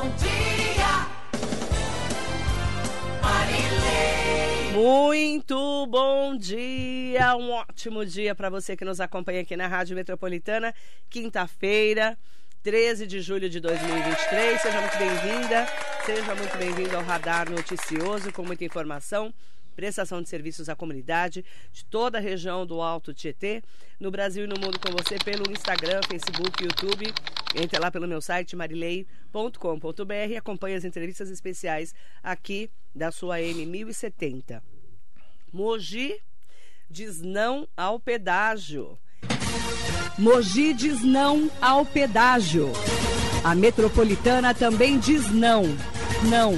bom dia. Muito bom dia, um ótimo dia para você que nos acompanha aqui na Rádio Metropolitana, quinta-feira, 13 de julho de 2023. Seja muito bem-vinda, seja muito bem-vindo ao Radar Noticioso com muita informação, prestação de serviços à comunidade de toda a região do Alto Tietê, no Brasil e no mundo com você pelo Instagram, Facebook, YouTube. Entre lá pelo meu site marilei.com.br e acompanhe as entrevistas especiais aqui da sua M 1070. Mogi diz não ao pedágio. Mogi diz não ao pedágio. A metropolitana também diz não. Não.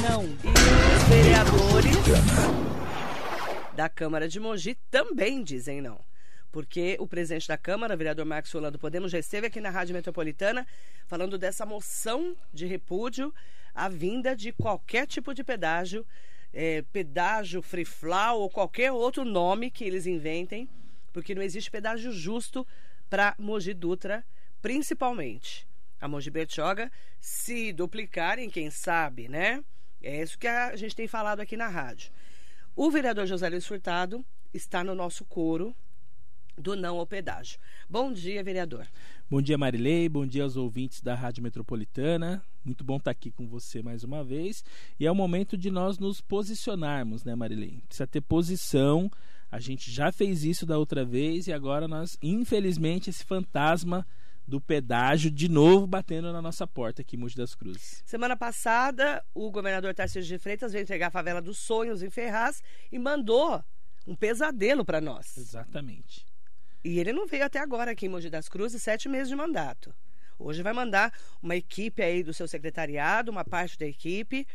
Não. E vereadores da Câmara de Mogi também dizem não. Porque o presidente da Câmara, vereador Marcos Sola do Podemos, já esteve aqui na Rádio Metropolitana falando dessa moção de repúdio à vinda de qualquer tipo de pedágio, é, pedágio free flow ou qualquer outro nome que eles inventem, porque não existe pedágio justo para Mogi Dutra, principalmente. A Mogi Bertioga, se duplicarem, quem sabe, né? É isso que a gente tem falado aqui na rádio. O vereador José Luiz Furtado está no nosso coro do não ao pedágio. Bom dia, vereador. Bom dia, Marilei. Bom dia aos ouvintes da Rádio Metropolitana. Muito bom estar aqui com você mais uma vez. E é o momento de nós nos posicionarmos, né, Marilei? Precisa ter posição. A gente já fez isso da outra vez e agora nós, infelizmente, esse fantasma do pedágio de novo batendo na nossa porta aqui em Mogi das Cruzes. Semana passada, o governador Tarcísio de Freitas veio entregar a favela dos sonhos em Ferraz e mandou um pesadelo para nós. Exatamente. E ele não veio até agora aqui em Mogi das Cruzes, sete meses de mandato. Hoje vai mandar uma equipe aí do seu secretariado, uma parte da equipe,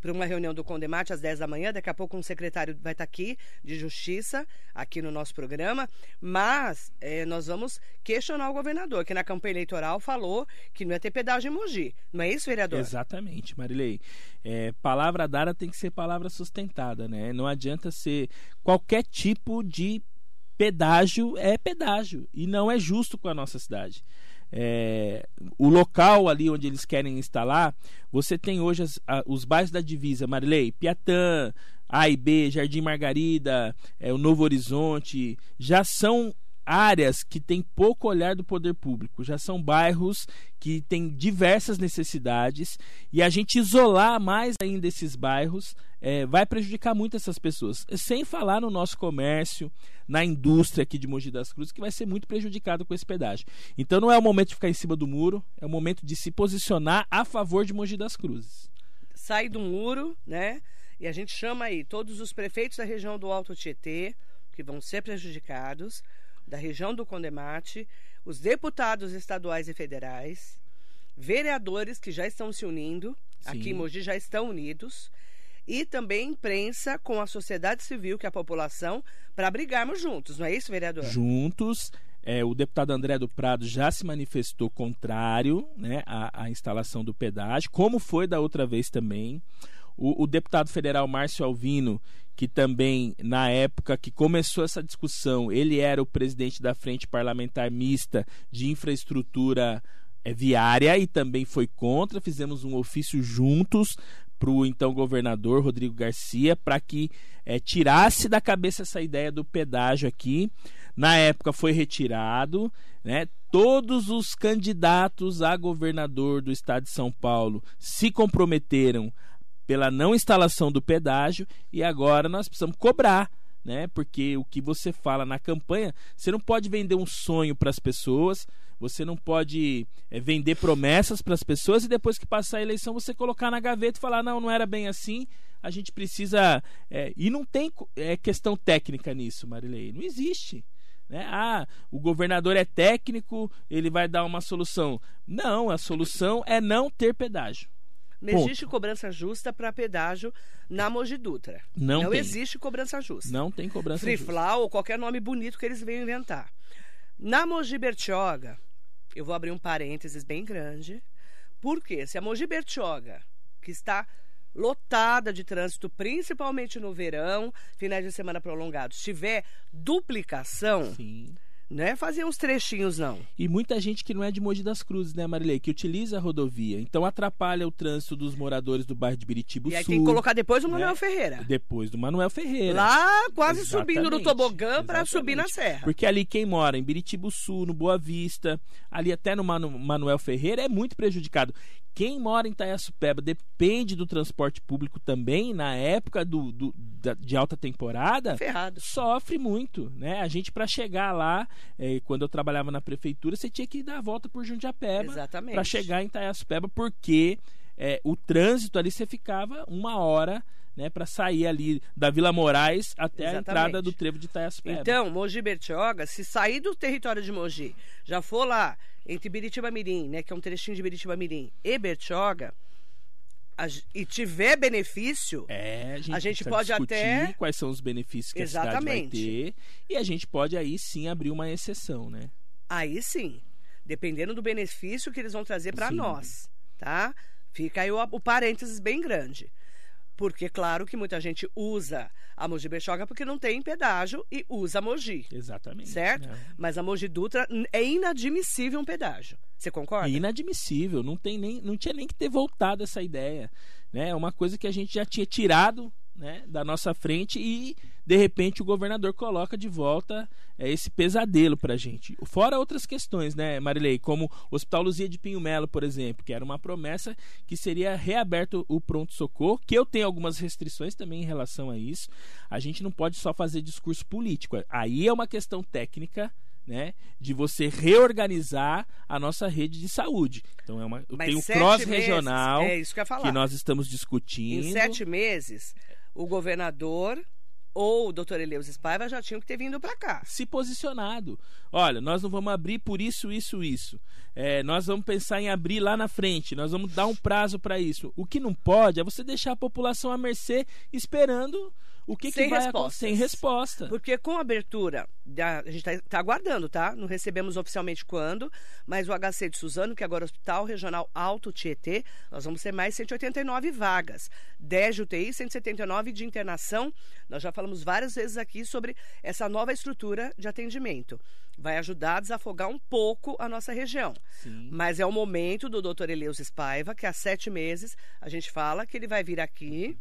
para uma reunião do Condemate às 10 da manhã. Daqui a pouco um secretário vai estar aqui de Justiça, aqui no nosso programa. Mas é, nós vamos questionar o governador, que na campanha eleitoral falou que não ia ter pedágio em Mogi. Não é isso, vereador? Exatamente, Marilei. É, palavra dada tem que ser palavra sustentada, né? Não adianta ser qualquer tipo de pedágio é pedágio e não é justo com a nossa cidade. É, o local ali onde eles querem instalar, você tem hoje as, a, os bairros da divisa, Marilei, Piatã, A e B, Jardim Margarida, é, o Novo Horizonte, já são áreas que têm pouco olhar do poder público, já são bairros que têm diversas necessidades e a gente isolar mais ainda esses bairros é, vai prejudicar muito essas pessoas. Sem falar no nosso comércio, na indústria aqui de Mogi das Cruzes, que vai ser muito prejudicado com esse pedágio. Então não é o momento de ficar em cima do muro, é o momento de se posicionar a favor de Mogi das Cruzes. Sai do muro, né? E a gente chama aí todos os prefeitos da região do Alto Tietê, que vão ser prejudicados, da região do Condemate, os deputados estaduais e federais, vereadores que já estão se unindo, Sim. aqui em Mogi já estão unidos, e também imprensa com a sociedade civil, que é a população, para brigarmos juntos, não é isso, vereador? Juntos. É, o deputado André do Prado já se manifestou contrário né, à, à instalação do pedágio, como foi da outra vez também. O, o, deputado federal Márcio Alvino, que também, na época que começou essa discussão, ele era o presidente da Frente Parlamentar Mista de Infraestrutura é, Viária e também foi contra. Fizemos um ofício juntos para o então governador Rodrigo Garcia para que é, tirasse da cabeça essa ideia do pedágio aqui. Na época foi retirado, né? Todos os candidatos a governador do estado de São Paulo se comprometeram pela não instalação do pedágio e agora nós precisamos cobrar né? Porque o que você fala na campanha, você não pode vender um sonho para as pessoas, você não pode é, vender promessas para as pessoas e depois que passar a eleição você colocar na gaveta e falar não, não era bem assim. A gente precisa é, e não tem é, questão técnica nisso, Marilei, não existe. Né? Ah, o governador é técnico, ele vai dar uma solução. Não, a solução é não ter pedágio. Não Ponto. existe cobrança justa para pedágio na Mogi Dutra. Não, não tem. existe cobrança justa. Não tem cobrança Free justa. Ou qualquer nome bonito que eles venham inventar. Na Mogi Bertioga, eu vou abrir um parênteses bem grande. Porque se a Mogi Bertioga, que está lotada de trânsito, principalmente no verão, finais de semana prolongados, tiver duplicação, Sim. Não é fazer uns trechinhos, não. E muita gente que não é de Mogi das Cruzes, né, Marilei? Que utiliza a rodovia. Então atrapalha o trânsito dos moradores do bairro de Biritiba E aí Sul. tem que colocar depois o Manuel né? Ferreira. Depois do Manuel Ferreira. Lá, quase subindo no Exatamente, tobogã para subir na exatamente. serra. Porque ali quem mora em Biritiba Sul, no Boa Vista, ali até no Manu- Manuel Ferreira é muito prejudicado. Quem mora em Itaiaçupeba depende do transporte público também na época do, do- da- de alta temporada. Ferrado. Sofre muito, né? A gente para chegar lá, eh, quando eu trabalhava na prefeitura, você tinha que dar a volta por Jundiapeba Exatamente. para chegar em Itaiaçupeba, porque eh, o trânsito ali você ficava uma hora, né, para sair ali da Vila Moraes até a Exatamente. entrada do trevo de Itaiaçupeba. Então, Mogi Bertioga, se sair do território de Mogi, já for lá entre Biritiba Mirim, né, que é um trechinho de Biritiba Mirim, e Bertioga, a e tiver benefício, É, a gente, A gente pode até- quais são os benefícios que a cidade vai Exatamente. ter e a gente pode aí sim abrir uma exceção, né? aí sim, dependendo do benefício que eles vão trazer para nós, tá? Fica aí o, o parênteses bem grande. Porque, claro, que muita gente usa a Mogi Bertioga porque não tem pedágio e usa a Mogi, Exatamente. certo? né? Mas a Mogi Dutra é inadmissível um pedágio. Você concorda? É inadmissível, não, tem nem, não tinha nem que ter voltado essa ideia. Né? É uma coisa que a gente já tinha tirado né, da nossa frente e, de repente, o governador coloca de volta é, esse pesadelo pra gente. Fora outras questões, né, Marilei? Como o Hospital Luzia de Pinho Melo, por exemplo, que era uma promessa que seria reaberto o pronto-socorro, que eu tenho algumas restrições também em relação a isso. A gente não pode só fazer discurso político. Aí é uma questão técnica né, de você reorganizar a nossa rede de saúde. Então é uma, Mas tem o sete cross meses, regional É isso que que nós estamos discutindo. Em sete meses, o governador ou o doutor Eleusis Paiva já tinham que ter vindo para cá. se posicionado. Olha, nós não vamos abrir por isso, isso, isso. É, nós vamos pensar em abrir lá na frente. Nós vamos dar um prazo para isso. O que não pode é você deixar a população à mercê esperando o que, Sem que vai respostas. Sem resposta. Porque com a abertura, a gente está aguardando, tá? Não recebemos oficialmente quando, mas o HC de Suzano, que agora é o Hospital Regional Alto Tietê, nós vamos ter mais 189 vagas. 10 de UTI, 179 de internação. Nós já falamos várias vezes aqui sobre essa nova estrutura de atendimento. Vai ajudar a desafogar um pouco a nossa região. Sim. Mas é o momento do doutor Eleusis Paiva, que há sete meses a gente fala que ele vai vir aqui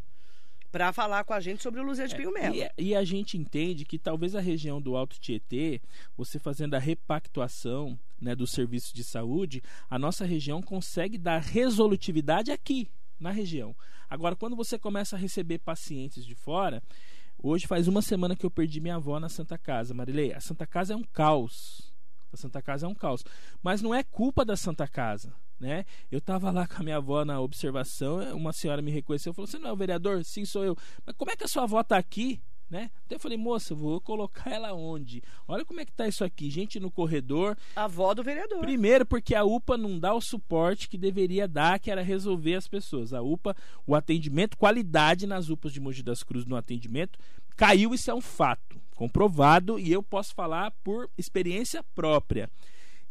para falar com a gente sobre o Luzia de Pinho Melo. E, e a gente entende que talvez a região do Alto Tietê, você fazendo a repactuação né, dos serviços de saúde, a nossa região consegue dar resolutividade aqui, na região. Agora, quando você começa a receber pacientes de fora, hoje faz uma semana que eu perdi minha avó na Santa Casa, Marilei. A Santa Casa é um caos. A Santa Casa é um caos. Mas não é culpa da Santa Casa. Né? Eu estava lá com a minha avó na observação, uma senhora me reconheceu e falou: Você não é o vereador? Sim, sou eu. Mas como é que a sua avó está aqui? Né? Então eu falei, moça, vou colocar ela onde? Olha como é que tá isso aqui, gente no corredor. A avó do vereador. Primeiro, porque a UPA não dá o suporte que deveria dar, que era resolver as pessoas. A UPA, o atendimento, qualidade nas UPAs de Mogi das Cruzes no atendimento, caiu, isso é um fato, comprovado, e eu posso falar por experiência própria.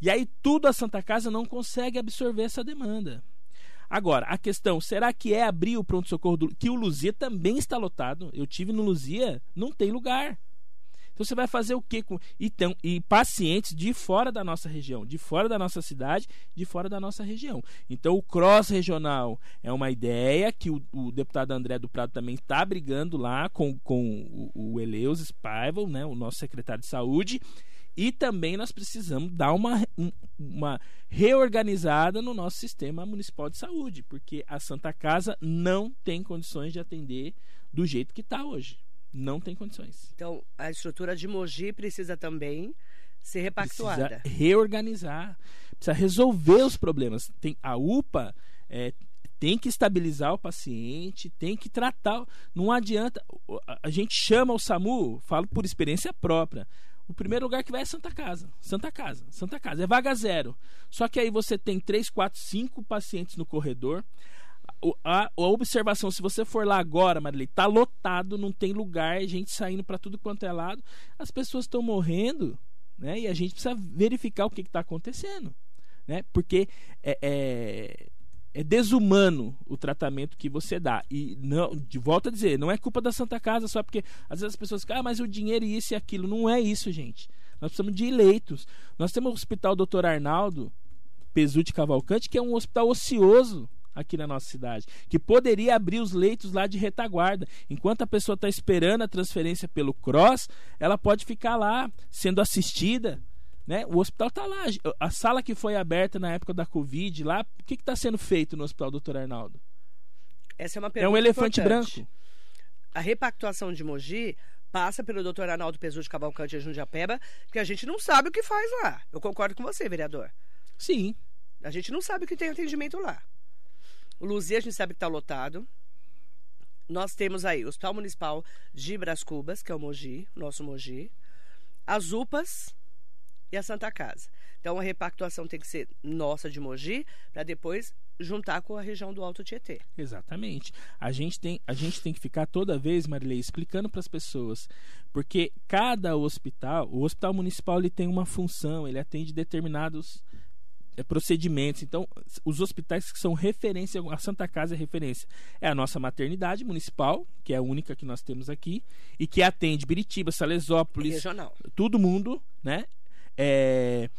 E aí tudo a Santa Casa não consegue absorver essa demanda. Agora, a questão, será que é abrir o pronto-socorro do... que o Luzia também está lotado? Eu tive no Luzia, não tem lugar. Então você vai fazer o quê com e, tem, e pacientes de fora da nossa região, de fora da nossa cidade, de fora da nossa região. Então o cross regional é uma ideia que o, o deputado André do Prado também está brigando lá com, com o, o Eleus Spaivel, né, o nosso secretário de saúde. E também nós precisamos dar uma, um- uma reorganizada no nosso sistema municipal de saúde, porque a Santa Casa não tem condições de atender do jeito que está hoje. Não tem condições. Então, a estrutura de Mogi precisa também ser repactuada. Precisa reorganizar, precisa resolver os problemas. Tem, a UPA é, tem que estabilizar o paciente, tem que tratar. Não adianta. a gente chama o SAMU, falo por experiência própria. O primeiro lugar que vai é Santa Casa. Santa Casa, Santa Casa. É vaga zero. Só que aí você tem três, quatro, cinco pacientes no corredor. A, a observação, se você for lá agora, Marilei, tá lotado, não tem lugar, gente saindo para tudo quanto é lado. As pessoas estão morrendo, né? E a gente precisa verificar o que está acontecendo, né? Porque é, é, é desumano o tratamento que você dá. E não, de volta a dizer, não é culpa da Santa Casa só porque às vezes as pessoas ficam, ah, mas o dinheiro e isso e aquilo. Não é isso, gente. Nós precisamos de leitos. Nós temos o Hospital Dr. Arnaldo Pesuti Cavalcante, que é um hospital ocioso aqui na nossa cidade, que poderia abrir os leitos lá de retaguarda. Enquanto a pessoa está esperando a transferência pelo CROSS, ela pode ficar lá sendo assistida. Né? O hospital está lá. A sala que foi aberta na época da Covid, lá, o que está sendo feito no Hospital Doutor Arnaldo? Essa é uma É pergunta um elefante importante. branco. A repactuação de Mogi passa pelo doutor Arnaldo Pesu de Cavalcante e Jundiapeba, porque a gente não sabe o que faz lá. Eu concordo com você, vereador. Sim. A gente não sabe o que tem atendimento lá. O Luzia a gente sabe que está lotado. Nós temos aí o Hospital Municipal de Bras Cubas, que é o Mogi, nosso Mogi. As UPAs e a Santa Casa. Então a repactuação tem que ser nossa de Mogi, para depois juntar com a região do Alto Tietê. Exatamente. A gente tem, a gente tem que ficar toda vez, Marilei, explicando para as pessoas. Porque cada hospital, o hospital municipal ele tem uma função, ele atende determinados eh, procedimentos. Então, os hospitais que são referência, a Santa Casa é referência. É a nossa maternidade municipal, que é a única que nós temos aqui, e que atende Biritiba, Salesópolis, Regional. todo mundo, né? É,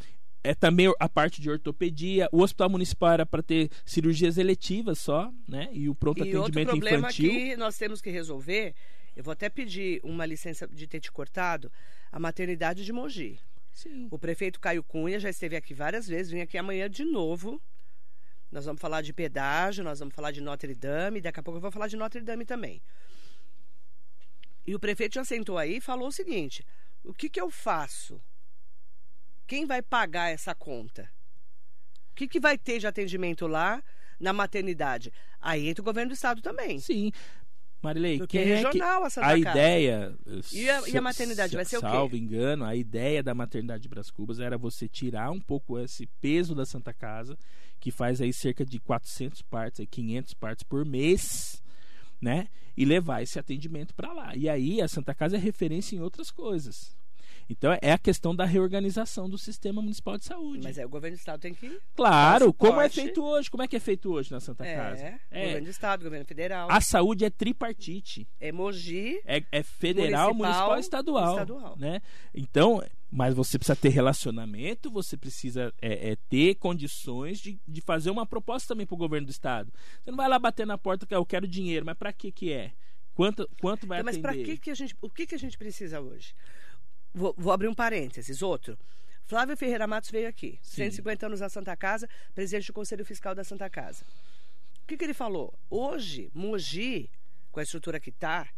é também a parte de ortopedia. O hospital municipal era para ter cirurgias eletivas só, né? E o pronto E outro atendimento problema infantil. que nós temos que resolver, eu vou até pedir uma licença de ter te cortado, a maternidade de Mogi. Sim. O prefeito Caio Cunha já esteve aqui várias vezes, vem aqui amanhã de novo. Nós vamos falar de pedágio, nós vamos falar de Notre Dame, daqui a pouco eu vou falar de Notre Dame também. E o prefeito já sentou aí e falou o seguinte: o que, que eu faço? Quem vai pagar essa conta? O que, que vai ter de atendimento lá na maternidade? Aí entra o governo do estado também. Sim. Marilei, Porque quem é é que regional a Santa a Casa. ideia E a- e a maternidade vai ser o quê? Salvo engano, a ideia da maternidade de Bras Cubas era você tirar um pouco esse peso da Santa Casa, que faz aí cerca de 400 partes, aí 500 partes por mês, né? E levar esse atendimento para lá. E aí a Santa Casa é referência em outras coisas. Então é a questão da reorganização do sistema municipal de saúde. Mas aí o governo do estado tem que. Claro, como é feito hoje? Como é que é feito hoje na Santa Casa? É, É, governo do estado, governo federal. a saúde é tripartite. É Mogi. É, é federal, Municipal, e estadual, estadual. né? Então, mas você precisa ter relacionamento, você precisa é, é, ter condições de, de fazer uma proposta também para o governo do estado. Você não vai lá bater na porta que eu quero dinheiro, mas para que que é? Quanto, quanto vai Então, mas para atender? que, que a gente. O que, que a gente precisa hoje? Vou, vou abrir um parênteses. Outro. Flávio Ferreira Matos veio aqui. Sim. 150 anos da Santa Casa, presidente do Conselho Fiscal da Santa Casa. O que, que ele falou? Hoje, Mogi, com a estrutura que está,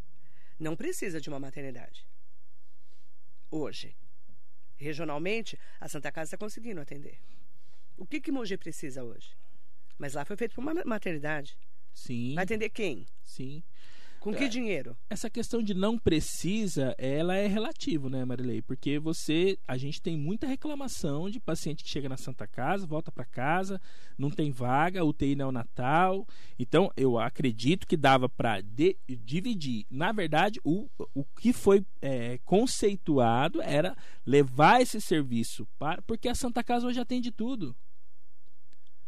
não precisa de uma maternidade. Hoje. Regionalmente, a Santa Casa está conseguindo atender. O que, que Mogi precisa hoje? Mas lá foi feito por uma maternidade. Sim, Vai atender quem? sim. Com que É. dinheiro? Essa questão de não precisa, ela é relativo, né, Marilei? Porque você, a gente tem muita reclamação de paciente que chega na Santa Casa, volta para casa, não tem vaga, UTI neonatal. Então, eu acredito que dava para dividir. Na verdade, o, o que foi é, conceituado era levar esse serviço para, porque a Santa Casa hoje atende tudo.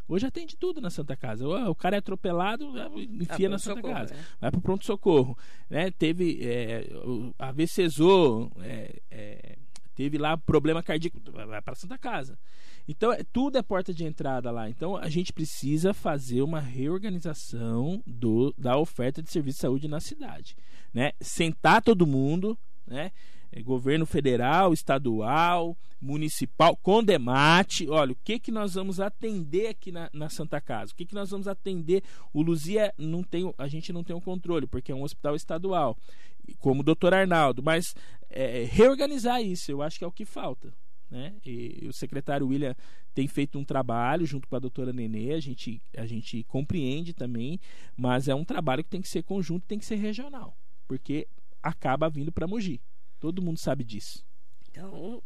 Hoje atende tudo na Santa Casa. O o cara é atropelado, enfia Ah, na Santa pronto-socorro, Casa né? vai para o pronto-socorro. Né? Teve é, o- a VCZO, é, é, teve lá problema cardíaco, vai para Santa Casa. Então, é, tudo é porta de entrada lá. Então, a gente precisa fazer uma reorganização do, da oferta de serviço de saúde na cidade. Né? Sentar todo mundo, né? É, governo federal, estadual, municipal, com demate. Olha, o que, que nós vamos atender aqui na, na Santa Casa? O que, que nós vamos atender? O Luzia não tem, a gente não tem o controle, porque é um hospital estadual, como o doutor Arnaldo, mas é, reorganizar isso, eu acho que é o que falta. Né? E o secretário William tem feito um trabalho junto com a doutora Nenê, a gente, a gente compreende também, mas é um trabalho que tem que ser conjunto, tem que ser regional, porque acaba vindo para Mogi. Todo mundo sabe disso. Então,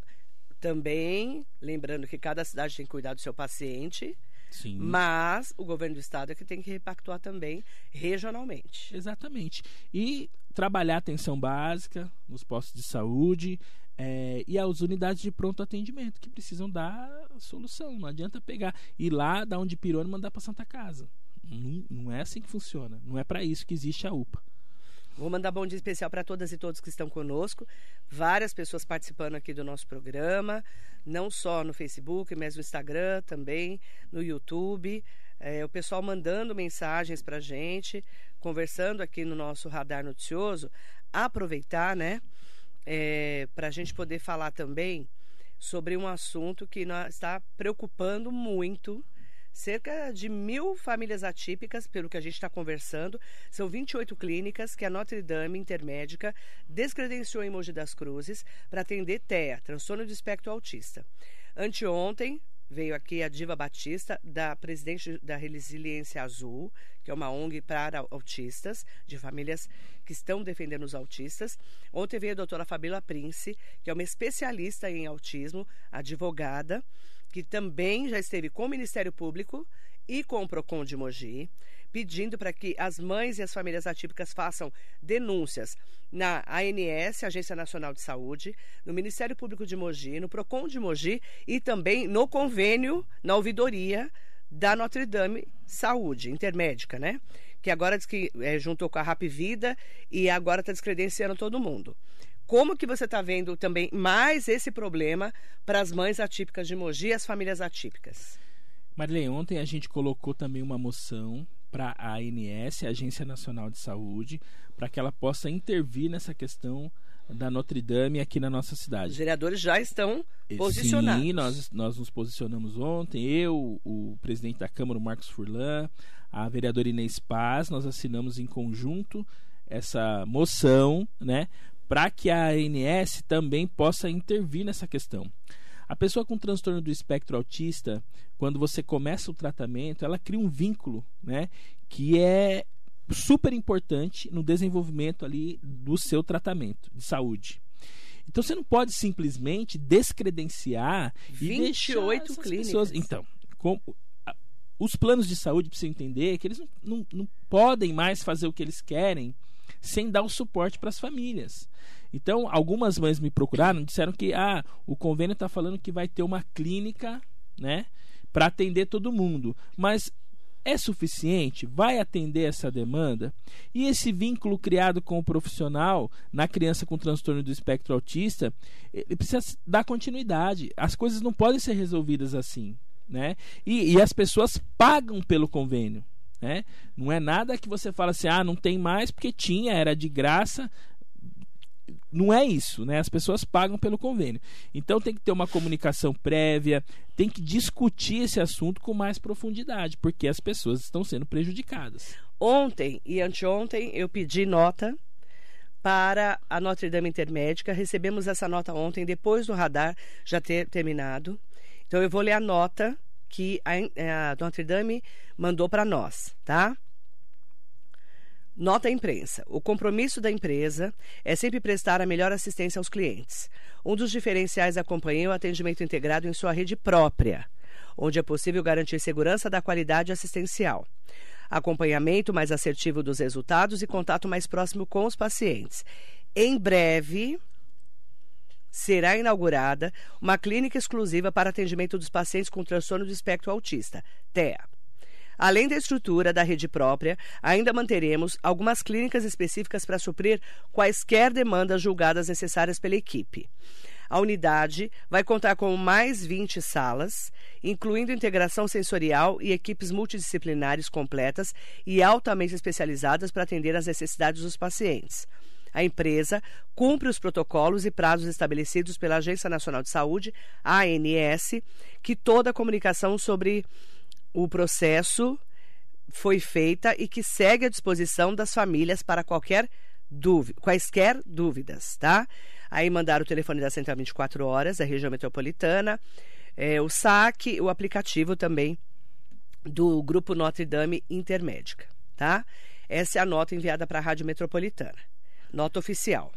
também, lembrando que cada cidade tem que cuidar do seu paciente, Sim. mas o governo do estado é que tem que repactuar também regionalmente. Exatamente. E trabalhar a atenção básica nos postos de saúde é, e as unidades de pronto atendimento que precisam dar solução. Não adianta pegar ir lá, dar um de pirona e mandar para Santa Casa. Não, não é assim que funciona. Não é para isso que existe a UPA. Vou mandar bom dia especial para todas e todos que estão conosco. Várias pessoas participando aqui do nosso programa, não só no Facebook, mas no Instagram também, no YouTube. É, o pessoal mandando mensagens para gente, conversando aqui no nosso radar noticioso. Aproveitar, né, é, para a gente poder falar também sobre um assunto que está preocupando muito cerca de mil famílias atípicas, pelo que a gente está conversando. São 28 clínicas que a Notre Dame Intermédica descredenciou em Mogi das Cruzes para atender TEA, transtorno do espectro autista. Anteontem, veio aqui a Diva Batista, da presidente da Resiliência Azul, que é uma ONG para autistas, de famílias que estão defendendo os autistas. Ontem veio a doutora Fabíola Prince, que é uma especialista em autismo, advogada, que também já esteve com o Ministério Público e com o PROCON de Mogi, pedindo para que as mães e as famílias atípicas façam denúncias na ANS, Agência Nacional de Saúde, no Ministério Público de Mogi, no PROCON de Mogi e também no convênio, na ouvidoria da Notre Dame Saúde, intermédica, né? Que agora diz que é, juntou com a Rap Vida e agora está descredenciando todo mundo. Como que você está vendo também mais esse problema para as mães atípicas de Mogi e as famílias atípicas? Marilene, ontem a gente colocou também uma moção para a ANS, a Agência Nacional de Saúde, para que ela possa intervir nessa questão da Notre Dame aqui na nossa cidade. Os vereadores já estão posicionados. Sim, nós, nós nos posicionamos ontem, eu, o presidente da Câmara, o Marcos Furlan, a vereadora Inês Paz, nós assinamos em conjunto essa moção, né, para que a ANS também possa intervir nessa questão. A pessoa com transtorno do espectro autista, quando você começa o tratamento, ela cria um vínculo, né, que é super importante no desenvolvimento ali do seu tratamento de saúde. Então você não pode simplesmente descredenciar 28 clínicas. Pessoas... Então, como os planos de saúde precisam entender que eles não, não, não podem mais fazer o que eles querem sem dar o suporte para as famílias. Então, algumas mães me procuraram, disseram que ah, o convênio está falando que vai ter uma clínica, né, para atender todo mundo, mas é suficiente? Vai atender essa demanda? E esse vínculo criado com o profissional na criança com transtorno do espectro autista, ele precisa dar continuidade. As coisas não podem ser resolvidas assim, né? E, e as pessoas pagam pelo convênio. Né? Não é nada que você fala assim, ah, não tem mais porque tinha, era de graça. Não é isso, né? As pessoas pagam pelo convênio. Então tem que ter uma comunicação prévia, tem que discutir esse assunto com mais profundidade, porque as pessoas estão sendo prejudicadas. Ontem e anteontem eu pedi nota para a Notre Dame Intermédica. Recebemos essa nota ontem, depois do radar já ter terminado. Então eu vou ler a nota que a, a Notre Dame mandou para nós, tá? Nota à imprensa. O compromisso da empresa é sempre prestar a melhor assistência aos clientes. Um dos diferenciais da companhia é o atendimento integrado em sua rede própria, onde é possível garantir segurança da qualidade assistencial, acompanhamento mais assertivo dos resultados e contato mais próximo com os pacientes. Em breve, será inaugurada uma clínica exclusiva para atendimento dos pacientes com transtorno do espectro autista, TEA. Além da estrutura da rede própria, ainda manteremos algumas clínicas específicas para suprir quaisquer demandas julgadas necessárias pela equipe. A unidade vai contar com mais 20 salas, incluindo integração sensorial e equipes multidisciplinares completas e altamente especializadas para atender às necessidades dos pacientes. A empresa cumpre os protocolos e prazos estabelecidos pela Agência Nacional de Saúde, ANS, que toda a comunicação sobre o processo foi feita e que segue à disposição das famílias para qualquer dúvida, quaisquer dúvidas, tá? Aí mandaram o telefone da Central 24 Horas, da região metropolitana, é, o SAC, o aplicativo também do Grupo Notre Dame Intermédica, tá? Essa é a nota enviada para a Rádio Metropolitana. Nota oficial.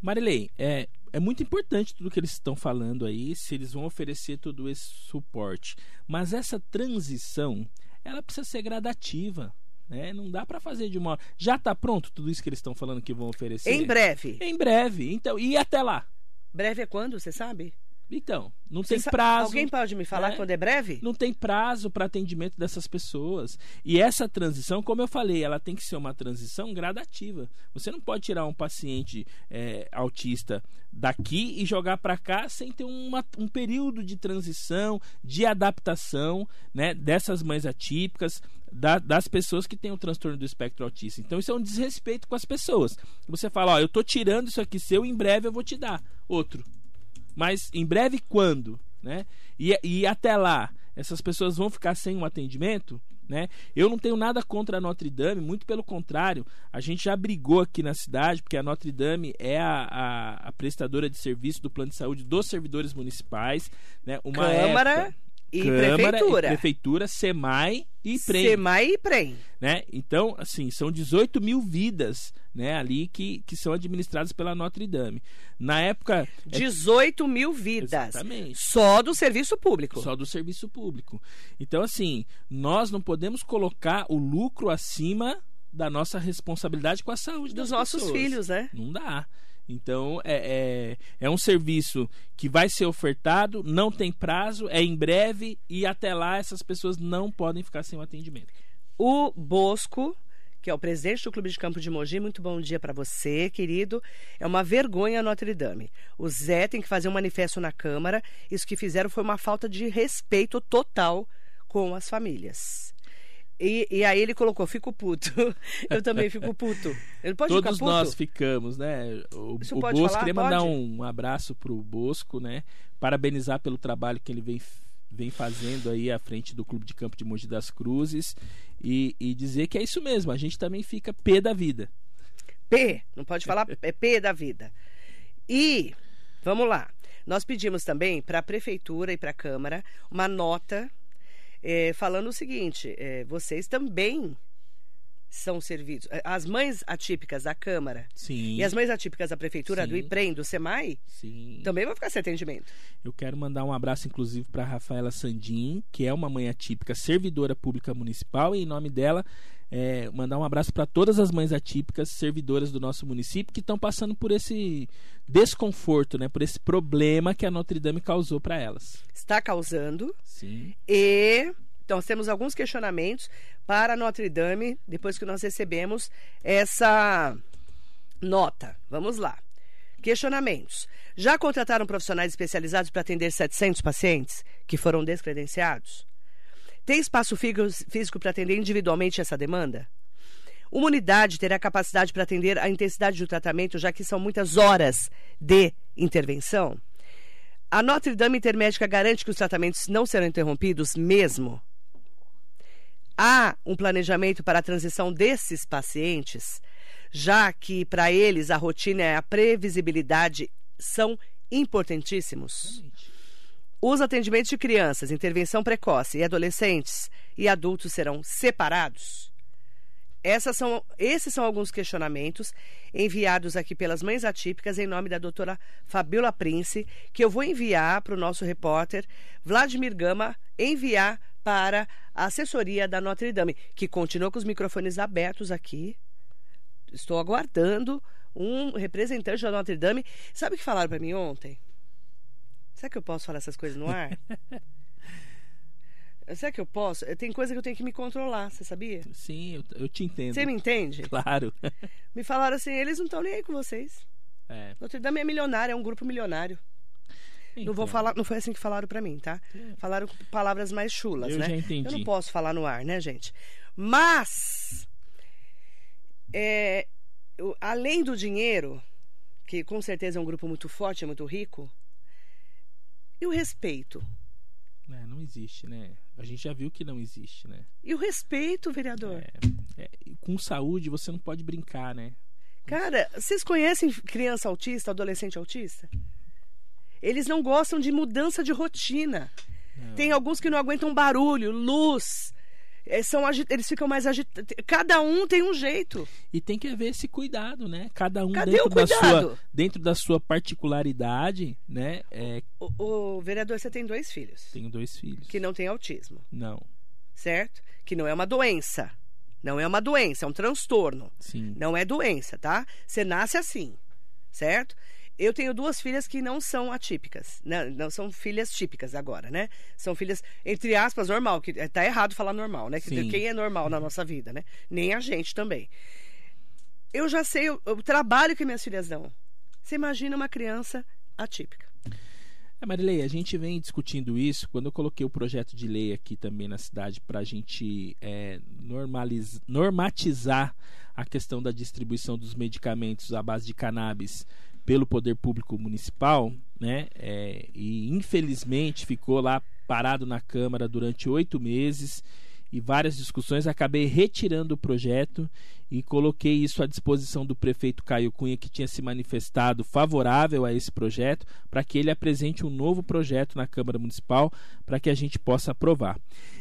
Marilei, é, é muito importante tudo que eles estão falando aí, se eles vão oferecer todo esse suporte. Mas essa transição, ela precisa ser gradativa. Né? Não dá para fazer de uma hora. Já está pronto tudo isso que eles estão falando que vão oferecer? Em breve. Em breve. Então, e até lá? Breve é quando, você sabe? Então, não Você tem prazo. Alguém pode me falar né? quando é breve? Não tem prazo para atendimento dessas pessoas. E essa transição, como eu falei, ela tem que ser uma transição gradativa. Você não pode tirar um paciente é, autista daqui e jogar para cá sem ter uma- um período de transição, de adaptação né, dessas mães atípicas, da- das pessoas que têm o transtorno do espectro autista. Então isso é um desrespeito com as pessoas. Você fala, ó, eu tô tirando isso aqui seu, em breve eu vou te dar outro. Mas em breve quando? Né? E, e até lá, essas pessoas vão ficar sem um atendimento? Né? Eu não tenho nada contra a Notre Dame, muito pelo contrário, a gente já brigou aqui na cidade, porque a Notre Dame é a, a- a prestadora de serviço do plano de saúde dos servidores municipais. Né? Uma Câmara época- e Câmara Prefeitura. E prefeitura, SEMAI e PREM SEMAI e PREM. né? Então, assim, são 18 mil vidas, né, ali que, que são administradas pela Notre Dame. Na época, é 18 mil vidas. Exatamente. Só do serviço público. só do serviço público. Então, assim, nós não podemos colocar o lucro acima da nossa responsabilidade com a saúde Dos nossos pessoas. filhos, né? Não dá. Então, é, é, é um serviço que vai ser ofertado, não tem prazo, é em breve e até lá essas pessoas não podem ficar sem o atendimento. O Bosco, que é o presidente do Clube de Campo de Mogi, muito bom dia para você, querido. É uma vergonha Notre Dame. O Zé tem que fazer um manifesto na Câmara. Isso que fizeram foi uma falta de respeito total com as famílias. E, e aí ele colocou, fico puto. Eu também fico puto. Ele pode Todos ficar puto? nós ficamos, né? O, Isso o pode Bosco, falar? queria mandar Pode? um abraço pro Bosco, né? Parabenizar pelo trabalho que ele vem, vem fazendo aí à frente do Clube de Campo de Mogi das Cruzes e, e dizer que é isso mesmo, a gente também fica pé da vida. P, não pode falar é P da vida. E, vamos lá, nós pedimos também para a Prefeitura e para a Câmara uma nota eh, falando o seguinte: eh, vocês também são servidos. eh, As mães atípicas da Câmara Sim. e as mães atípicas da Prefeitura, do Sim. IPREM, do SEMAI, Sim. também vão ficar sem atendimento. Eu quero mandar um abraço, inclusive, para Rafaela Sandim, que é uma mãe atípica, servidora pública municipal, e em nome dela, é, mandar um abraço para todas as mães atípicas, servidoras do nosso município, que estão passando por esse desconforto, né, por esse problema que a Notre Dame causou para elas. Está causando. Sim. E então, nós temos alguns questionamentos para Notre Dame depois que nós recebemos essa nota. Vamos lá. Questionamentos. Já contrataram profissionais especializados para atender 700 pacientes que foram descredenciados? Tem espaço físico- para atender individualmente essa demanda? Uma unidade terá capacidade para atender a intensidade do tratamento, já que são muitas horas de intervenção? A Notre Dame Intermédica garante que os tratamentos não serão interrompidos mesmo? Há um planejamento para a transição desses pacientes, já que para eles a rotina e a previsibilidade são importantíssimos? Os atendimentos de crianças, intervenção precoce e adolescentes e adultos serão separados? São, esses são alguns questionamentos enviados aqui pelas mães atípicas em nome da doutora Fabiola Prince, que eu vou enviar para o nosso repórter Vladimir Gama enviar para a assessoria da Notre Dame, que continua com os microfones abertos aqui. Estou aguardando um representante da Notre Dame. Sabe o que falaram para mim ontem? Será que eu posso falar essas coisas no ar? Será que eu posso? Tem coisa que eu tenho que me controlar, você sabia? Sim, eu, eu te entendo. Você me entende? Claro. Me falaram assim, eles não estão nem aí com vocês. É. Notre Dame é milionário, é um grupo milionário. Não vou Então, falar, não foi assim que falaram pra mim, tá? Falaram com palavras mais chulas, Eu né? já entendi. Eu não posso falar no ar, né, gente? Mas é, eu- além do dinheiro, que com certeza é um grupo muito forte, é muito rico, e o respeito. é, não existe, né? A gente já viu que não existe, né? E o respeito, vereador. É, e com saúde você não pode brincar, né? Cara, vocês conhecem criança autista, adolescente autista? Eles não gostam de mudança de rotina. Não. Tem alguns que não aguentam barulho, luz. Eh, São eles ficam mais agitados. Cada um tem um jeito. E tem que haver esse cuidado, né? Cada um Cadê dentro da sua dentro da sua particularidade, né? É, O, o vereador, você tem dois filhos tenho dois filhos. que não têm autismo, Não, certo? Que não é uma doença. Não é uma doença, é um transtorno. sim. Não é doença, tá? Você nasce assim, certo? Eu tenho duas filhas que não são atípicas, né? não são filhas típicas agora, né? São filhas, entre aspas, normal, que é, tá errado falar normal, né? Sim. Quem é normal na nossa vida, né? Nem a gente também. Eu já sei o, o trabalho que minhas filhas dão. Você imagina uma criança atípica. É, Marilei, a gente vem discutindo isso quando eu coloquei o projeto de lei aqui também na cidade para a gente é, normaliz- normatizar a questão da distribuição dos medicamentos à base de cannabis pelo poder público municipal, né? É, e infelizmente ficou lá parado na Câmara durante oito meses e várias discussões. Acabei retirando o projeto e coloquei isso à disposição do prefeito Caio Cunha, que tinha se manifestado favorável a esse projeto, para que ele apresente um novo projeto na Câmara Municipal para que a gente possa aprovar.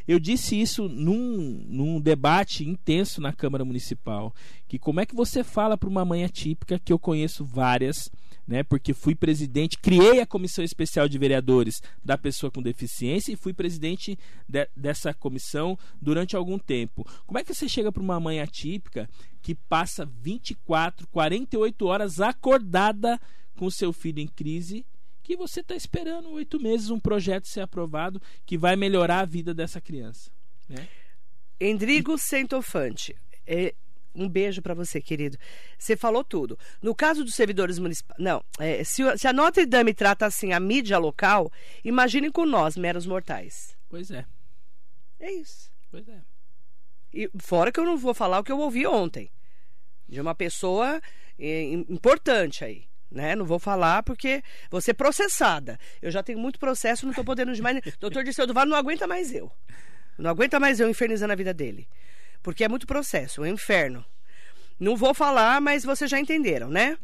Eu disse isso num, num debate intenso na Câmara Municipal, que como é que você fala para uma mãe atípica, que eu conheço várias, né, porque fui presidente, criei a comissão especial de vereadores da pessoa com deficiência e fui presidente de- dessa comissão durante algum tempo. Como é que você chega para uma mãe atípica que passa 24, 48 horas acordada com seu filho em crise? Que você está esperando oito meses um projeto ser aprovado que vai melhorar a vida dessa criança. Né? Endrigo Centofante. É, um beijo para você, querido. Você falou tudo. No caso dos servidores municipais. Não, é, se, se a Notre Dame trata assim a mídia local, imaginem com nós, meros mortais. Pois é, É isso. pois é. E fora que eu não vou falar o que eu ouvi ontem. De uma pessoa im- importante aí. Né? Não vou falar porque vou ser processada. Eu já tenho muito processo, não estou podendo demais. Doutor Disseu do Vale não aguenta mais eu. Não aguenta mais eu infernizando a vida dele. Porque é muito processo, é um inferno. Não vou falar, mas vocês já entenderam, né?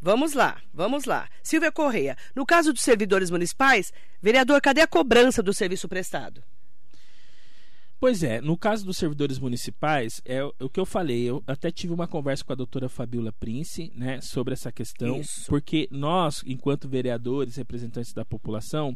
Vamos lá, vamos lá. Silvia Correia, no caso dos servidores municipais, vereador, cadê a cobrança do serviço prestado? Pois é, no caso dos servidores municipais, é o o que eu falei. Eu até tive uma conversa com a doutora Fabiola Prince né, sobre essa questão, Isso. porque nós, enquanto vereadores, representantes da população,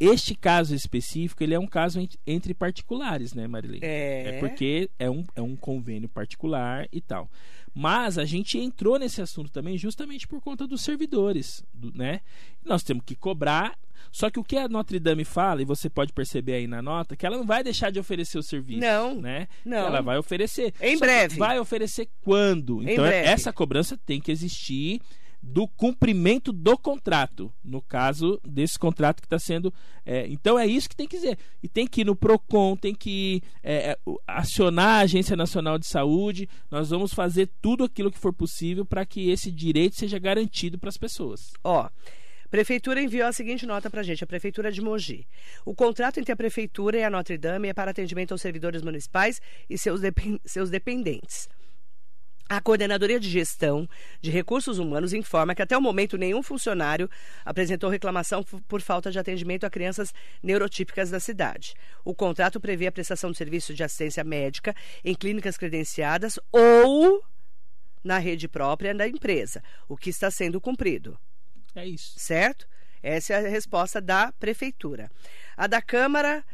este caso específico, ele é um caso ent- entre particulares, né, Marilene? É. É porque é um, é um convênio particular e tal. Mas a gente entrou nesse assunto também justamente por conta dos servidores, do- né? Nós temos que cobrar. Só que o que a Notre Dame fala, e você pode perceber aí na nota, que ela não vai deixar de oferecer o serviço. Não, né? não. Ela vai oferecer. Em breve. Vai oferecer quando? Então breve. essa cobrança tem que existir do cumprimento do contrato, no caso desse contrato que está sendo. é, então é isso que tem que dizer. E tem que ir no PROCON, tem que é, é, acionar a Agência Nacional de Saúde. Nós vamos fazer tudo aquilo que for possível para que esse direito seja garantido para as pessoas. Ó, Prefeitura enviou a seguinte nota para a gente, a Prefeitura de Mogi. O contrato entre a Prefeitura e a Notre Dame é para atendimento aos servidores municipais e seus, seus dependentes. A Coordenadoria de Gestão de Recursos Humanos informa que até o momento nenhum funcionário apresentou reclamação por falta de atendimento a crianças neurotípicas da cidade. O contrato prevê a prestação de serviços de assistência médica em clínicas credenciadas ou na rede própria da empresa, o que está sendo cumprido É isso. certo? Essa é a resposta da prefeitura. A da Câmara,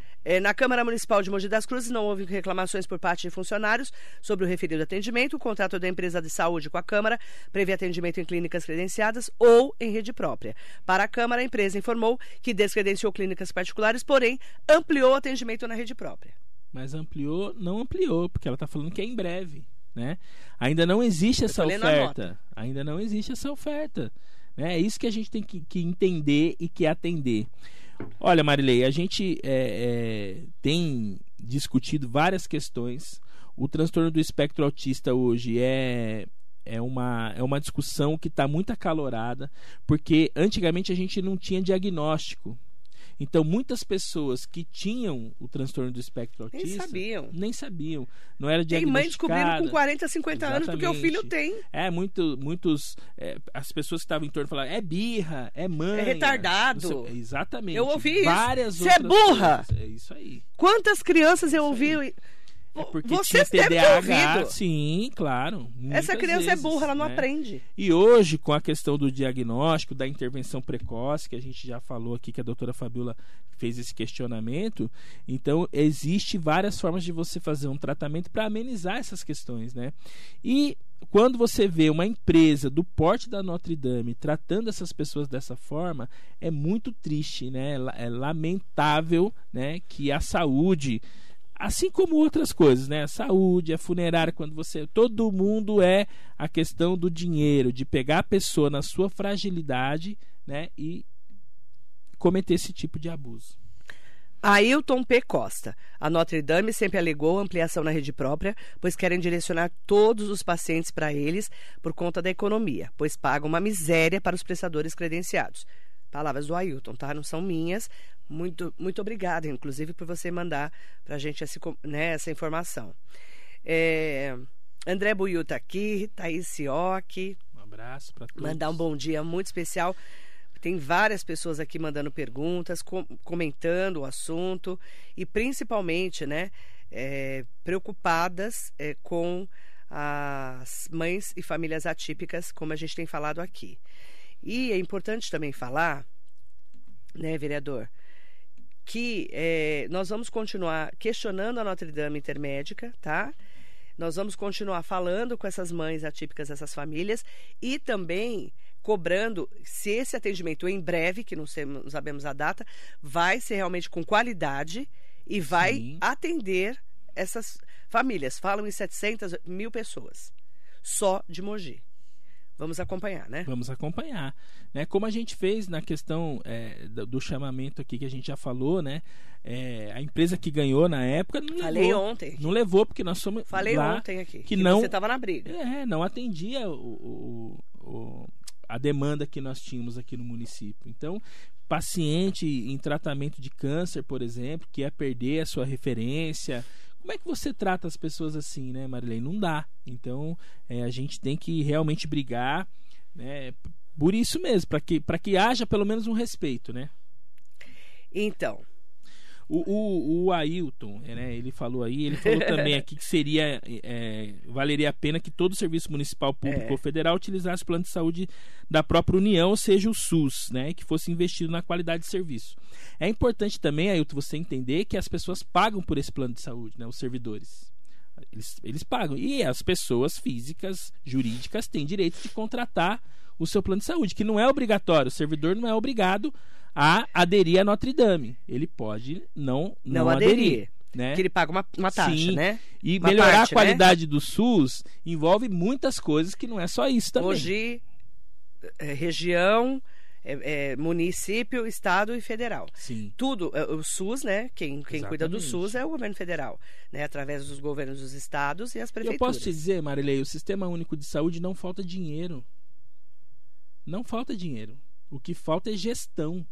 na Câmara Municipal de Mogi das Cruzes não houve reclamações por parte de funcionários sobre o referido atendimento. O contrato da empresa de saúde com a Câmara prevê atendimento em clínicas credenciadas ou em rede própria. Para a Câmara, a empresa informou que descredenciou clínicas particulares, porém ampliou o atendimento na rede própria. Mas ampliou, não ampliou, porque ela está falando que é em breve. Né? Ainda não existe essa oferta. Ainda não existe essa oferta. Né? É isso que a gente tem que, que entender e que atender. Olha, Marilei, a gente é, é, tem discutido várias questões. O transtorno do espectro autista hoje é, é, uma, é uma discussão que está muito acalorada, porque antigamente a gente não tinha diagnóstico. Então, muitas pessoas que tinham o transtorno do espectro Nem autista sabiam. nem sabiam. Não era Tem mãe descobrindo com diagnosticada. 40, 50 anos porque o filho Exatamente. tem. É, muito, muitos. é, as pessoas que estavam em torno falavam, é birra, é mãe. É retardado. exatamente. Eu ouvi isso. Várias Você é burra. coisas. É isso aí. Quantas crianças eu ouvi. É porque Vocês tinha TDAH. Sim, claro. Essa criança é vezes, burra, ela não né? aprende. E hoje, com a questão do diagnóstico, da intervenção precoce, que a gente já falou aqui, que a doutora Fabiola fez esse questionamento, então existe várias formas de você fazer um tratamento para amenizar essas questões, né? E quando você vê uma empresa do porte da Notre Dame tratando essas pessoas dessa forma, é muito triste, né? É lamentável, né, que a saúde assim como outras coisas, né? A saúde, a funerária, quando você. Todo mundo é a questão do dinheiro, de pegar a pessoa na sua fragilidade, né? E cometer esse tipo de abuso. Ailton P. Costa. A Notre Dame sempre alegou ampliação na rede própria, pois querem direcionar todos os pacientes para eles por conta da economia, pois pagam uma miséria para os prestadores credenciados. Palavras do Ailton, tá? Não são minhas. Muito, muito obrigada, inclusive, por você mandar para a gente esse, né, essa informação. É, André Buiu tá aqui, Thaís Sioc, Um abraço para todos. mandar um bom dia muito especial. Tem várias pessoas aqui mandando perguntas, com- comentando o assunto e principalmente, né, é, preocupadas é, com as mães e famílias atípicas, como a gente tem falado aqui. E é importante também falar, né, vereador, que é, nós vamos continuar questionando a Notre Dame Intermédica, tá? Nós vamos continuar falando com essas mães atípicas, essas famílias, e também cobrando se esse atendimento em breve, que não sabemos a data, vai ser realmente com qualidade e vai Sim. atender essas famílias. Falam em 700 mil pessoas, só de Mogi. Vamos acompanhar, né? Vamos acompanhar. Né? Como a gente fez na questão é, do chamamento aqui que a gente já falou, né? É, a empresa que ganhou na época não Falei levou. ontem. Não levou, porque nós somos Falei lá ontem aqui que que, não- você estava na briga. É, não atendia o, o- o- a demanda que nós tínhamos aqui no município. Então, paciente em tratamento de câncer, por exemplo, que é perder a sua referência. Como é que você trata as pessoas assim, né, Marilei? Não dá. Então, é, a gente tem que realmente brigar, né, por isso mesmo, para que, que haja pelo menos um respeito, né? Então, O, o, o Ailton, né, ele falou aí, ele falou também aqui que seria, é, valeria a pena que todo serviço municipal, público É. ou federal utilizasse o plano de saúde da própria União, ou seja, o SUS, né, que fosse investido na qualidade de serviço. É importante também, Ailton, você entender que as pessoas pagam por esse plano de saúde, né, os servidores. Eles, eles pagam. E as pessoas físicas, jurídicas, têm direito de contratar o seu plano de saúde, que não é obrigatório. O servidor não é obrigado a aderir a Notre Dame. Ele pode não, não, não, aderir. né? Que ele paga uma, uma taxa, Sim. né? E uma melhorar parte, a qualidade do SUS envolve muitas coisas que não é só isso também. Mogi, é, região, é, é, município, estado e federal. Sim. Tudo, é, o SUS, né? Quem, quem cuida do. SUS é o governo federal, né? Através dos governos dos estados e as Eu prefeituras. posso te dizer, Marilei, o Sistema Único de Saúde não falta dinheiro. Não falta dinheiro. O que falta é gestão.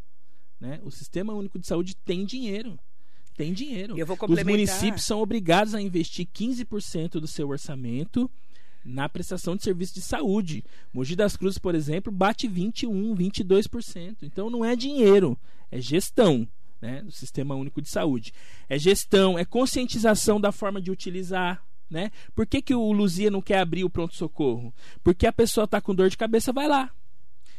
Né? O Sistema Único de Saúde tem dinheiro. Tem dinheiro. Os municípios são obrigados a investir 15% do seu orçamento na prestação de serviço de saúde. Mogi das Cruzes, por exemplo, bate 21, 22%. Então não é dinheiro, é gestão, né, do Sistema Único de Saúde. É gestão, é conscientização da forma de utilizar, né? Por que, que o Luzia não quer abrir o pronto socorro? Porque a pessoa está com dor de cabeça, vai lá.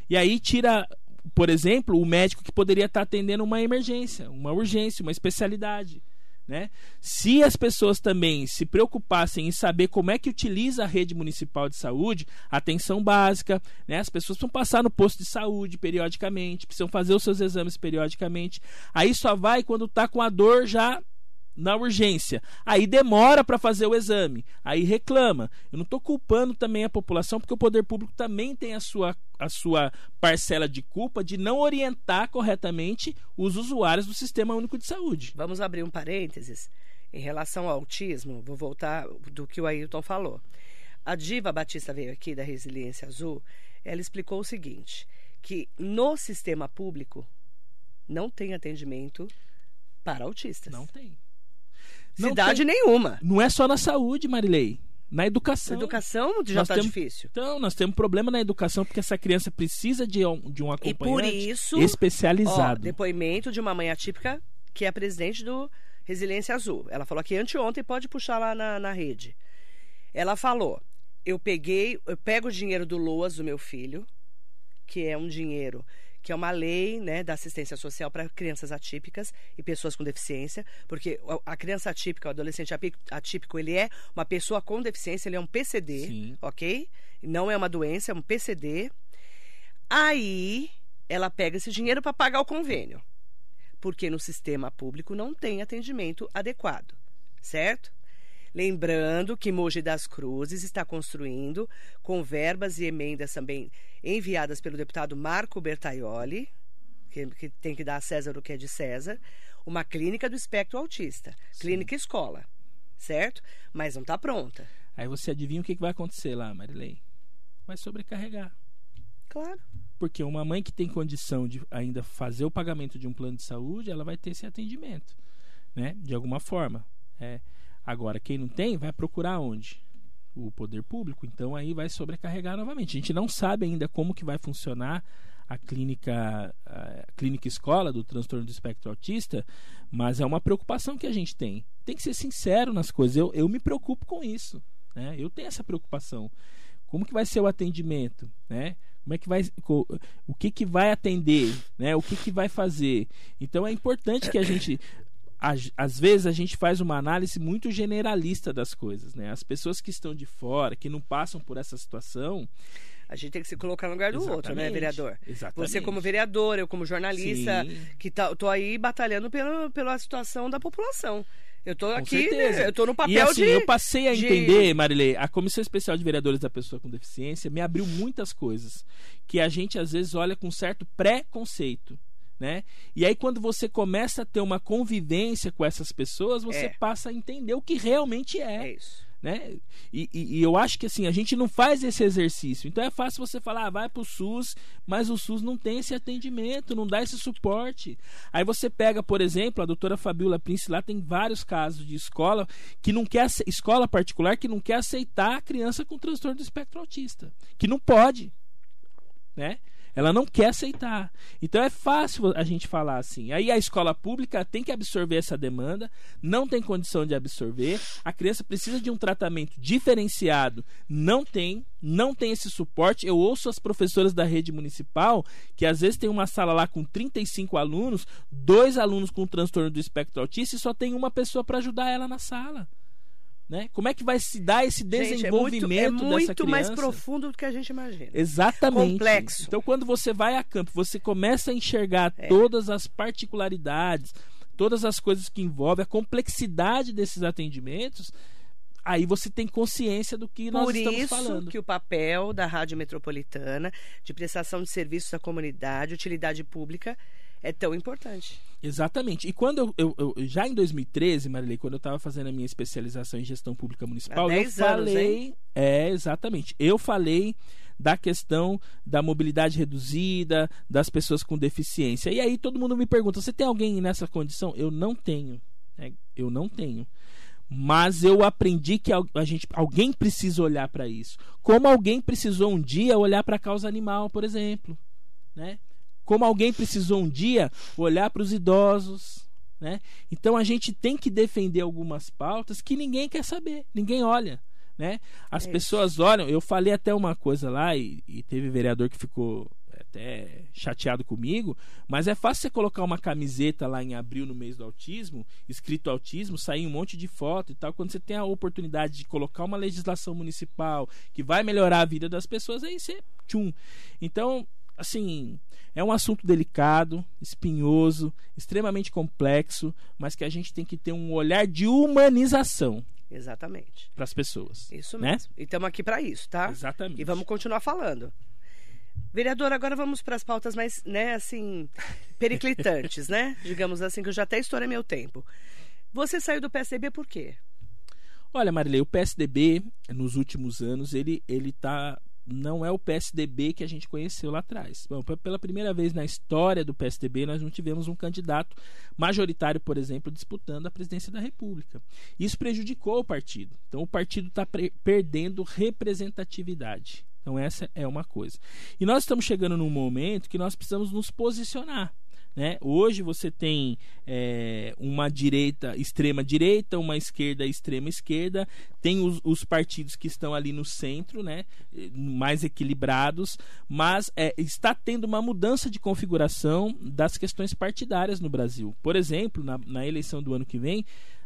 E aí tira, por exemplo, o médico que poderia estar atendendo uma emergência, uma urgência, uma especialidade. Né? Se as pessoas também se preocupassem em saber como é que utiliza a rede municipal de saúde, atenção básica, né? as pessoas precisam passar no posto de saúde periodicamente, precisam fazer os seus exames periodicamente. Aí só vai quando está com a dor já na urgência. Aí demora para fazer o exame. Aí reclama. Eu não estou culpando também a população, porque o poder público também tem a sua, a sua parcela de culpa de não orientar corretamente os usuários do Sistema Único de Saúde. Vamos abrir um parênteses em relação ao autismo. Vou voltar do que o Ailton falou. A Diva Batista veio aqui da Resiliência Azul. Ela explicou o seguinte: que no sistema público não tem atendimento para autistas. Não tem. Cidade tem. nenhuma. Não é só na saúde, Marilei. Na educação. Educação já está difícil. Então, nós temos problema na educação porque essa criança precisa de um, de um E por acompanhante isso, Ó, especializado. depoimento de uma mãe atípica que é a presidente do Resiliência Azul. Ela falou aqui anteontem, pode puxar lá na, na rede. Ela falou: eu peguei, eu pego o dinheiro do LOAS do meu filho, que é um dinheiro que é uma lei né, da assistência social para crianças atípicas e pessoas com deficiência, porque a- criança atípica, o adolescente atípico, ele é uma pessoa com deficiência, ele é um PCD, Sim. ok? Não é uma doença, é um PCD. Aí ela pega esse dinheiro para pagar o convênio, porque no sistema público não tem atendimento adequado, certo? Lembrando que Mogi das Cruzes está construindo, com verbas e emendas também enviadas pelo deputado Marco Bertaioli, que, que tem que dar a César o que é de César, uma clínica do espectro autista, clínica escola, certo? Mas não está pronta. Aí você adivinha o que que vai acontecer lá, Marilei? Vai sobrecarregar. Claro. Porque uma mãe que tem condição de ainda fazer o pagamento de um plano de saúde, ela vai ter esse atendimento, né? De alguma forma. É. Agora, quem não tem, vai procurar onde? O poder público. Então aí vai sobrecarregar novamente. A gente não sabe ainda como que vai funcionar a clínica, a clínica escola do transtorno do espectro autista, mas é uma preocupação que a gente tem. Tem que ser sincero nas coisas. Eu, eu me preocupo com isso. Né? Eu tenho essa preocupação. Como que vai ser o atendimento? Né? Como é que vai, o que que vai atender, né? O que que vai fazer? Então é importante que a gente às vezes a gente faz uma análise muito generalista das coisas, né? As pessoas que estão de fora, que não passam por essa situação, A gente tem que se colocar no lugar do outro, né, Exatamente. vereador? Exatamente. Você como vereador, eu como jornalista, Sim. que tá, tô aí batalhando pela, pela situação da população. Eu tô Com aqui, né, eu tô no papel e assim, de... eu passei a de- entender, Marilei, a Comissão Especial de Vereadores da Pessoa com Deficiência me abriu muitas coisas que a gente às vezes olha com certo preconceito. Né? E aí, quando você começa a ter uma convivência com essas pessoas, você É. passa a entender o que realmente é. É isso. né? E, e- e eu acho que assim, a gente não faz esse exercício. Então é fácil você falar, ah, vai pro SUS, mas o SUS não tem esse atendimento, não dá esse suporte. Aí você pega, por exemplo, a doutora Fabiola Prince lá tem vários casos de escola que não quer escola particular que não quer aceitar a criança com transtorno do espectro autista, que não pode, né? Ela não quer aceitar. Então é fácil a gente falar assim. Aí a escola pública tem que absorver essa demanda, não tem condição de absorver. A criança precisa de um tratamento diferenciado, não tem, não tem esse suporte. Eu ouço as professoras da rede municipal que às vezes tem uma sala lá com 35 alunos, dois alunos com transtorno do espectro autista e só tem uma pessoa para ajudar ela na sala. Né? Como é que vai se dar esse Gente, é muito, desenvolvimento é dessa muito criança? mais profundo do que a gente imagina. Exatamente. Complexo. Então, quando você vai a campo, você começa a enxergar É. todas as particularidades, todas as coisas que envolvem a complexidade desses atendimentos, aí você tem consciência do que nós Por estamos isso falando. que o papel da Rádio Metropolitana de prestação de serviços à comunidade, utilidade pública, é tão importante. Exatamente. E quando eu, eu- eu- já em 2013, Marilei, quando eu estava fazendo a minha especialização em gestão pública municipal, eu 10 anos, falei, é exatamente, eu falei da questão da mobilidade reduzida, das pessoas com deficiência. E aí todo mundo me pergunta: você tem alguém nessa condição? Eu não tenho. né? Eu não tenho. Mas eu aprendi que a gente, alguém precisa olhar para isso. Como alguém precisou um dia olhar para a causa animal, por exemplo, né? Como alguém precisou um dia olhar para os idosos, né? Então a gente tem que defender algumas pautas que ninguém quer saber, ninguém olha, né? As É pessoas olham. Eu falei até uma coisa lá e, e teve vereador que ficou até chateado comigo, mas é fácil você colocar uma camiseta lá em abril no mês do autismo, escrito autismo, sair um monte de foto e tal. Quando você tem a oportunidade de colocar uma legislação municipal que vai melhorar a vida das pessoas, aí você tchum. Então, assim, é um assunto delicado, espinhoso, extremamente complexo, mas que a gente tem que ter um olhar de humanização Exatamente. para as pessoas. Isso né? mesmo. E estamos aqui para isso, tá? Exatamente. E vamos continuar falando. Vereador, agora vamos para as pautas mais, né, assim, periclitantes, né? Digamos assim, que eu já até estourei meu tempo. Você saiu do PSDB por quê? Olha, Marilei, o PSDB, nos últimos anos, ele, ele tá. Não é o PSDB que a gente conheceu lá atrás. Bom, pela primeira vez na história do PSDB, nós não tivemos um candidato majoritário, por exemplo, disputando a presidência da República. Isso prejudicou o partido. Então, o partido está perdendo representatividade. Então, essa é uma coisa. E nós estamos chegando num momento que nós precisamos nos posicionar. Né? Hoje você tem é, uma direita, extrema direita, uma esquerda, extrema esquerda, tem os, os, partidos que estão ali no centro, né? mais equilibrados, mas é, está tendo uma mudança de configuração das questões partidárias no Brasil. Por exemplo, na, na eleição do ano que vem,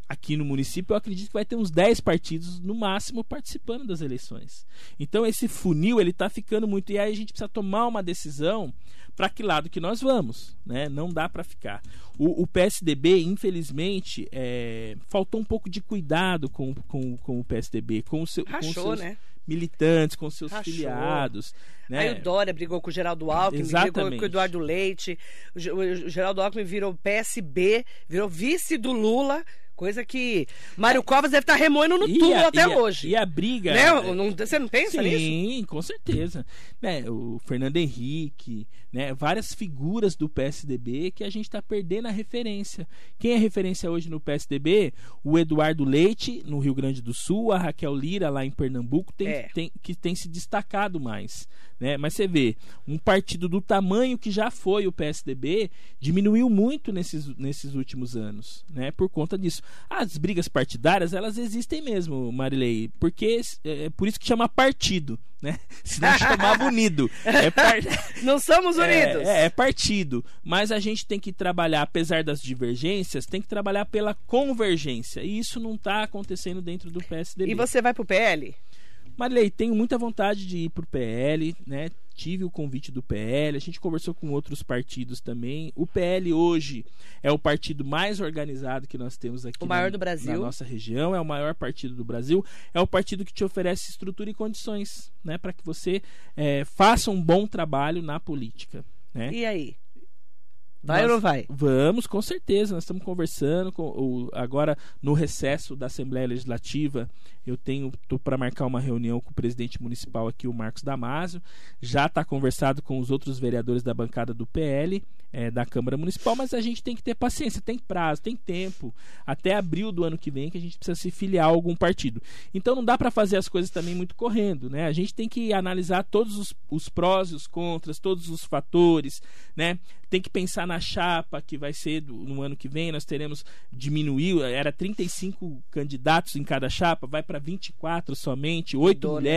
aqui no município, eu acredito que vai ter uns 10 partidos no máximo participando das eleições. Então esse funil ele está ficando muito e aí a gente precisa tomar uma decisão para que lado que nós vamos, né? Não dá para ficar. O, o, PSDB, infelizmente, é, faltou um pouco de cuidado com, com, com o PSDB, com, o seu, Rachou, com seus né? militantes, com seus Rachou. filiados. Né? Aí o Dória brigou com o Geraldo Alckmin, Exatamente. brigou com o Eduardo Leite. O, o Geraldo Alckmin virou PSB, virou vice do Lula, coisa que Mário Covas deve estar remoendo no túmulo a- até e a- hoje. E a briga. Né? Não- você não pensa nisso? Sim, com certeza. Né, o Fernando Henrique, né, várias figuras do PSDB que a gente está perdendo a referência. Quem é referência hoje no PSDB? O Eduardo Leite, no Rio Grande do Sul, a Raquel Lira, lá em Pernambuco, tem, É. tem- que tem se destacado mais. Né? Mas você vê, um partido do tamanho que já foi o PSDB diminuiu muito nesses, nesses últimos anos, né? Por conta disso. As brigas partidárias, elas existem mesmo, Marilei, porque é é por isso que chama partido, né? Senão chamava unido. É, par- Não somos unidos. é, é, é partido. Mas a gente tem que trabalhar, apesar das divergências, tem que trabalhar pela convergência. E isso não está acontecendo dentro do PSDB. E você vai pro PL? Marilei, tenho muita vontade de ir pro PL, né? Tive o convite do PL, a gente conversou com outros partidos também. O PL hoje é o partido mais organizado que nós temos aqui O maior na, do Brasil. na nossa região, é o maior partido do Brasil, é o partido que te oferece estrutura e condições, né, para que você eh, faça um bom trabalho na política, né? E aí? Vai Nós- ou não vai? Vamos, com certeza. Nós estamos conversando com o, agora no recesso da Assembleia Legislativa. Eu tenho para marcar uma reunião com o presidente municipal aqui, o Marcos Damasio. Já está conversado com os outros vereadores da bancada do PL, eh, da Câmara Municipal, mas a gente tem que ter paciência, tem prazo, tem tempo. Até abril do ano que vem que a gente precisa se filiar a algum partido. Então não dá para fazer as coisas também muito correndo, né? A gente tem que analisar todos os, os prós e os contras, todos os fatores, né? Tem que pensar na chapa que vai ser do- no ano que vem, nós teremos diminuiu, era 35 candidatos em cada chapa, vai para 24 somente, oito Mudou, né?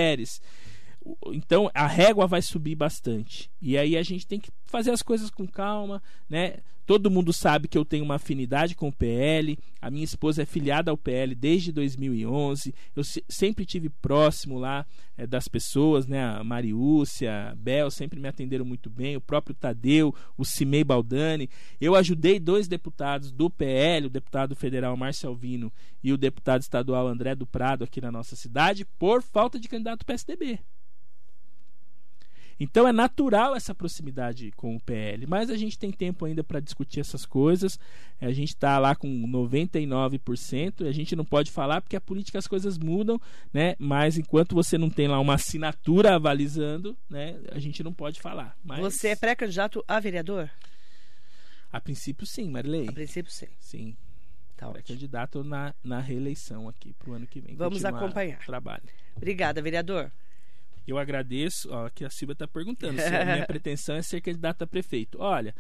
Então a régua vai subir bastante. E aí a gente tem que fazer as coisas com calma, né? Todo mundo sabe que eu tenho uma afinidade com o PL. A minha esposa é filiada ao PL desde 2011. Eu se- sempre tive próximo lá eh, das pessoas, né? A Mariúcia, a Bel sempre me atenderam muito bem. O próprio Tadeu, o Cimei Baldani. Eu ajudei dois deputados do PL, o deputado federal Márcio Alvino e o deputado estadual André do Prado aqui na nossa cidade, por falta de candidato PSDB. Então é natural essa proximidade com o PL, mas a gente tem tempo ainda para discutir essas coisas. A gente está lá com 99%, e a gente não pode falar porque a política as coisas mudam, né? Mas enquanto você não tem lá uma assinatura avalizando, né, a gente não pode falar. Mas Você é pré-candidato a vereador? a princípio sim, Marilei. A princípio, sim. Sim. Tá É candidato na, na reeleição aqui para o ano que vem. Vamos acompanhar. Trabalho. Obrigada, vereador. Eu agradeço, ó, que a Silvia está perguntando se a minha pretensão é ser candidata a prefeito. Olha,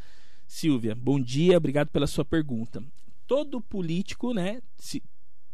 Silvia, bom dia, obrigado pela sua pergunta. Todo político, né, se,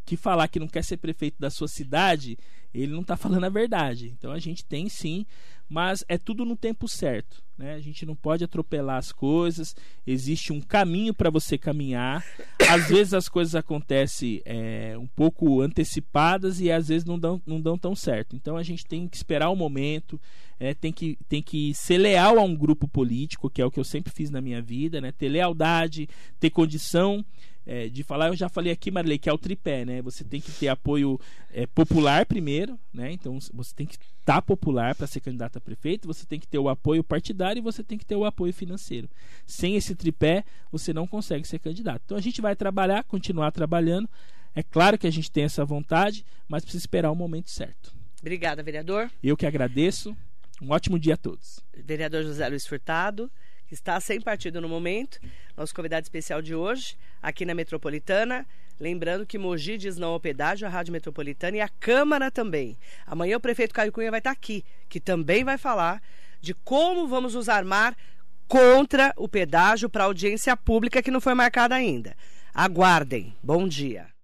que falar que não quer ser prefeito da sua cidade, ele não está falando a verdade. Então a gente tem sim, mas é tudo no tempo certo. Né? A gente não pode atropelar as coisas, existe um caminho para você caminhar. Às vezes as coisas acontecem é, um pouco antecipadas e às vezes não dão, não dão tão certo. Então a gente tem que esperar o momento, é, tem, que, tem que ser leal a um grupo político, que é o que eu sempre fiz na minha vida, né? ter lealdade, ter condição é, de falar, eu já falei aqui, Marilei, que é o tripé, né? Você tem que ter apoio é, popular primeiro, né? Então você tem que estar popular para ser candidato a prefeito, você tem que ter o apoio partidário e você tem que ter o apoio financeiro. Sem esse tripé, você não consegue ser candidato. Então a gente vai trabalhar, continuar trabalhando. É claro que a gente tem essa vontade, mas precisa esperar o momento certo. Obrigada, vereador. Eu que agradeço. Um ótimo dia a todos. Vereador José Luiz Furtado, que está sem partido no momento. Nosso convidado especial de hoje, aqui na Metropolitana. Lembrando que Mogi diz não ao pedágio, a Rádio Metropolitana e a Câmara também. Amanhã o prefeito Caio Cunha vai estar aqui, que também vai falar de como vamos nos armar contra o pedágio para audiência pública que não foi marcada ainda. Aguardem. Bom dia.